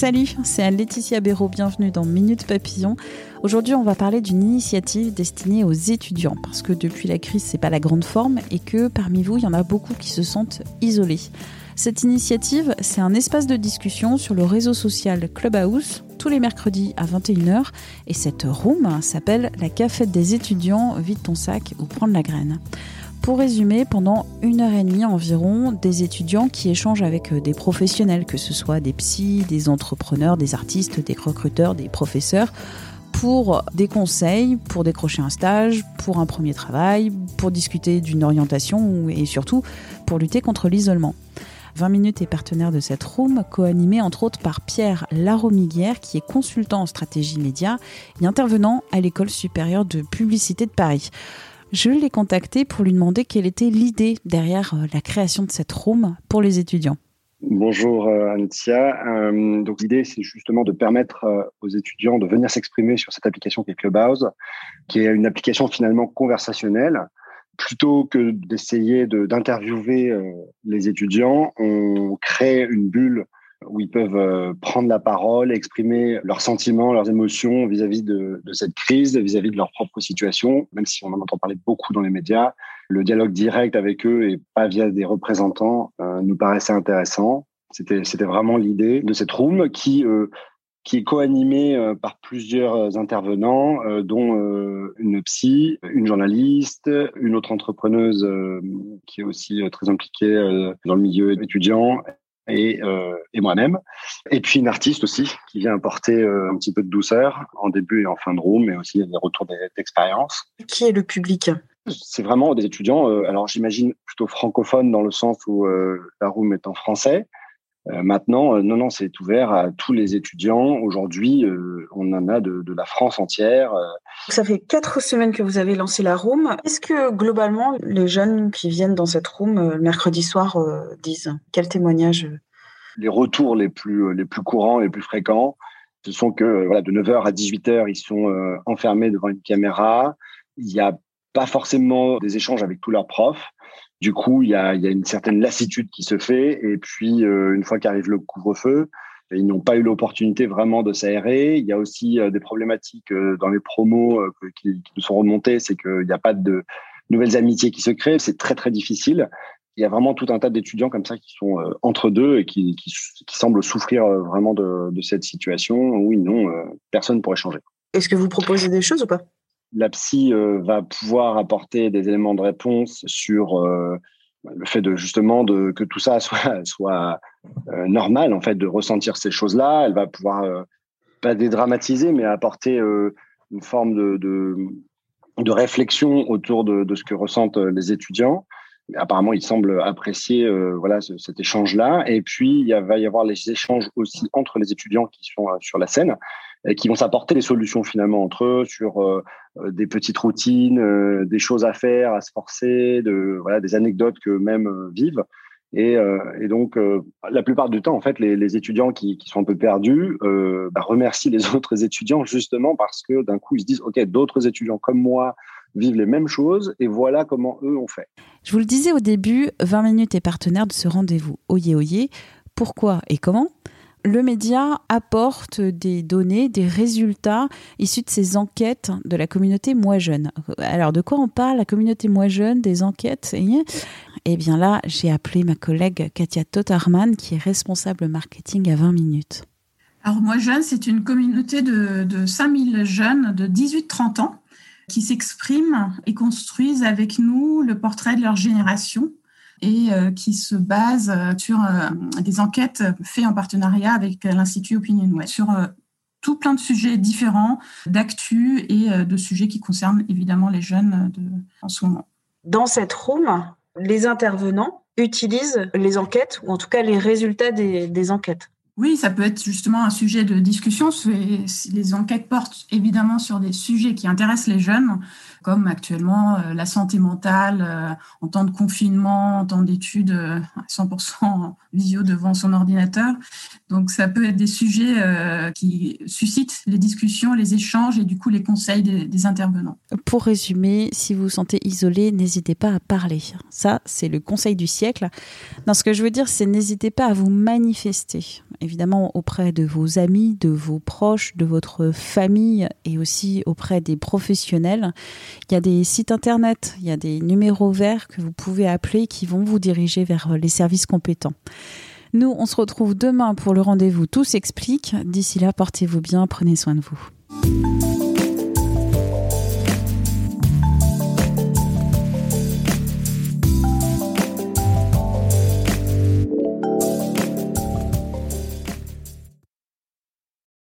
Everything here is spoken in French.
Salut, c'est Laetitia Béraud, bienvenue dans Minute Papillon. Aujourd'hui, on va parler d'une initiative destinée aux étudiants, parce que depuis la crise, c'est pas la grande forme et que parmi vous, il y en a beaucoup qui se sentent isolés. Cette initiative, c'est un espace de discussion sur le réseau social Clubhouse, tous les mercredis à 21h, et cette room s'appelle la cafette des étudiants, vide ton sac ou prendre la graine. Pour résumer, pendant une heure et demie environ, des étudiants qui échangent avec des professionnels, que ce soit des psys, des entrepreneurs, des artistes, des recruteurs, des professeurs, pour des conseils, pour décrocher un stage, pour un premier travail, pour discuter d'une orientation et surtout pour lutter contre l'isolement. 20 minutes est partenaire de cette room, co-animée entre autres par Pierre Laromiguière, qui est consultant en stratégie média et intervenant à l'école supérieure de publicité de Paris. Je l'ai contacté pour lui demander quelle était l'idée derrière la création de cette room pour les étudiants. Bonjour Antia. Euh, donc l'idée c'est justement de permettre euh, aux étudiants de venir s'exprimer sur cette application qui est Clubhouse, qui est une application finalement conversationnelle. Plutôt que d'essayer d'interviewer euh, les étudiants, on crée une bulle où ils peuvent euh, prendre la parole, exprimer leurs sentiments, leurs émotions vis-à-vis de, de, cette crise, vis-à-vis de leur propre situation, même si on en entend parler beaucoup dans les médias. Le dialogue direct avec eux et pas via des représentants euh, nous paraissait intéressant. C'était, vraiment l'idée de cette room qui, euh, qui est co-animée euh, par plusieurs intervenants, dont une psy, une journaliste, une autre entrepreneuse qui est aussi très impliquée dans le milieu étudiant et, euh, et moi-même. Et puis une artiste aussi qui vient apporter euh, un petit peu de douceur en début et en fin de room, mais aussi des retours d'expérience. Qui est le public? C'est vraiment des étudiants, euh, alors j'imagine plutôt francophones dans le sens où la room est en français, euh, maintenant, euh, non, non, c'est ouvert à tous les étudiants. Aujourd'hui, euh, on en a de, de, la France entière. Ça fait quatre semaines que vous avez lancé la room. Est-ce que globalement, les jeunes qui viennent dans cette room le mercredi soir disent quel témoignage Les retours les plus, les plus courants, les plus fréquents, ce sont que voilà, de 9h à 18h, ils sont enfermés devant une caméra. Il n'y a pas forcément des échanges avec tous leurs profs. Du coup, il y a, une certaine lassitude qui se fait. Et puis, euh, une fois qu'arrive le couvre-feu, ils n'ont pas eu l'opportunité vraiment de s'aérer. Il y a aussi euh, des problématiques euh, dans les promos qui, nous sont remontées, c'est qu'il n'y a pas de nouvelles amitiés qui se créent. C'est très très difficile. Il y a vraiment tout un tas d'étudiants comme ça qui sont entre deux et qui, semblent souffrir vraiment de, de, cette situation où non, personne ne pourrait changer. Est-ce que vous proposez des choses ou pas? La psy euh, va pouvoir apporter des éléments de réponse sur euh, le fait de justement de que tout ça soit euh, normal en fait de ressentir ces choses-là. Elle va pouvoir pas dédramatiser, mais apporter une forme de, de, réflexion autour de, ce que ressentent les étudiants. Apparemment, ils semblent apprécier voilà cet échange-là. Et puis, il va y avoir les échanges aussi entre les étudiants qui sont sur la scène et qui vont s'apporter des solutions finalement entre eux sur euh, euh, des petites routines, euh, des choses à faire, à se forcer, voilà des anecdotes que même vivent. Et, donc, la plupart du temps, en fait, les, étudiants qui, qui, sont un peu perdus bah, remercient les autres étudiants justement parce que d'un coup, ils se disent, OK, d'autres étudiants comme moi vivent les mêmes choses et voilà comment eux ont fait. Je vous le disais au début, 20 minutes est partenaire de ce rendez-vous. Oyez, oyez. Pourquoi et comment? Le média apporte des données, des résultats issus de ces enquêtes de la communauté Moi Jeune. Alors, de quoi on parle, la communauté Moi Jeune, des enquêtes Eh bien là, j'ai appelé ma collègue Katia Totarman, qui est responsable marketing à 20 minutes. Alors, Moi Jeune, c'est une communauté de, de 5000 jeunes de 18-30 ans qui s'expriment et construisent avec nous le portrait de leur génération et euh, qui se base euh, sur euh, des enquêtes faites en partenariat avec l'Institut Opinion Web sur tout plein de sujets différents, d'actu et de sujets qui concernent évidemment les jeunes en ce moment. Dans cette room, les intervenants utilisent les enquêtes ou en tout cas les résultats des enquêtes. Oui, ça peut être justement un sujet de discussion. Les enquêtes portent évidemment sur des sujets qui intéressent les jeunes, comme actuellement euh, la santé mentale euh, en temps de confinement, en temps d'études, euh, à 100% visio devant son ordinateur. Donc ça peut être des sujets qui suscitent les discussions, les échanges et du coup les conseils des, intervenants. Pour résumer, si vous vous sentez isolé, n'hésitez pas à parler. Ça, c'est le conseil du siècle. Dans ce que je veux dire, c'est n'hésitez pas à vous manifester évidemment auprès de vos amis, de vos proches, de votre famille et aussi auprès des professionnels. Il y a des sites internet, il y a des numéros verts que vous pouvez appeler qui vont vous diriger vers les services compétents. Nous, on se retrouve demain pour le rendez-vous Tout s'explique. D'ici là, portez-vous bien, prenez soin de vous.